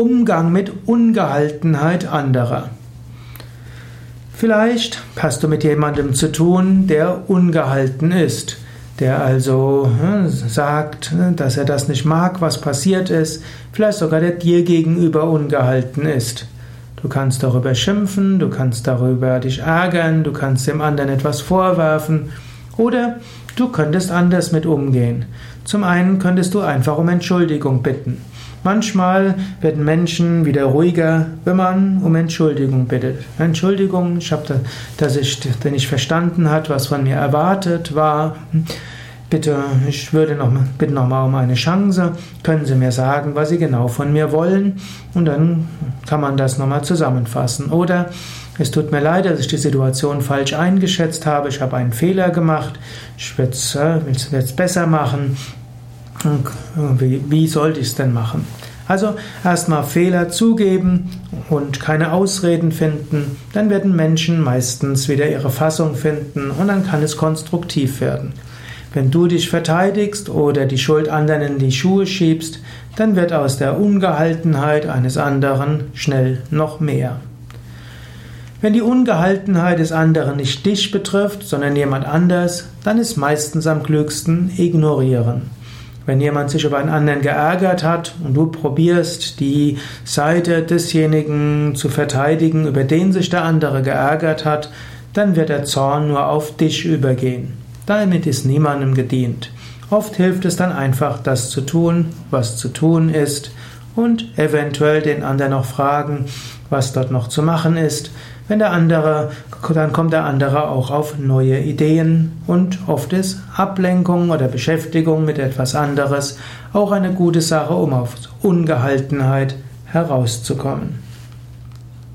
Umgang mit Ungehaltenheit anderer. Vielleicht hast du mit jemandem zu tun, der ungehalten ist, der also hm, sagt, dass er das nicht mag, was passiert ist, vielleicht sogar der dir gegenüber ungehalten ist. Du kannst darüber schimpfen, du kannst darüber dich ärgern, du kannst dem anderen etwas vorwerfen oder du könntest anders mit umgehen. Zum einen könntest du einfach um Entschuldigung bitten. Manchmal werden Menschen wieder ruhiger, wenn man um Entschuldigung bittet. Entschuldigung, ich habe, dass ich denn nicht verstanden hat, was von mir erwartet war. Bitte, ich würde noch bitte noch mal um eine Chance. Können Sie mir sagen, was Sie genau von mir wollen? Und dann kann man das nochmal zusammenfassen. Oder es tut mir leid, dass ich die Situation falsch eingeschätzt habe. Ich habe einen Fehler gemacht. Ich werde es äh, besser machen. Wie, sollte ich es denn machen? Also erstmal Fehler zugeben und keine Ausreden finden, dann werden Menschen meistens wieder ihre Fassung finden und dann kann es konstruktiv werden. Wenn du dich verteidigst oder die Schuld anderen in die Schuhe schiebst, dann wird aus der Ungehaltenheit eines anderen schnell noch mehr. Wenn die Ungehaltenheit des anderen nicht dich betrifft, sondern jemand anders, dann ist meistens am klügsten ignorieren. Wenn jemand sich über einen anderen geärgert hat und du probierst, die Seite desjenigen zu verteidigen, über den sich der andere geärgert hat, dann wird der Zorn nur auf dich übergehen. Damit ist niemandem gedient. Oft hilft es dann einfach, das zu tun, was zu tun ist und eventuell den anderen noch fragen, was dort noch zu machen ist. Wenn der andere, dann kommt der andere auch auf neue Ideen und oft ist Ablenkung oder Beschäftigung mit etwas anderes auch eine gute Sache, um auf Ungehaltenheit herauszukommen.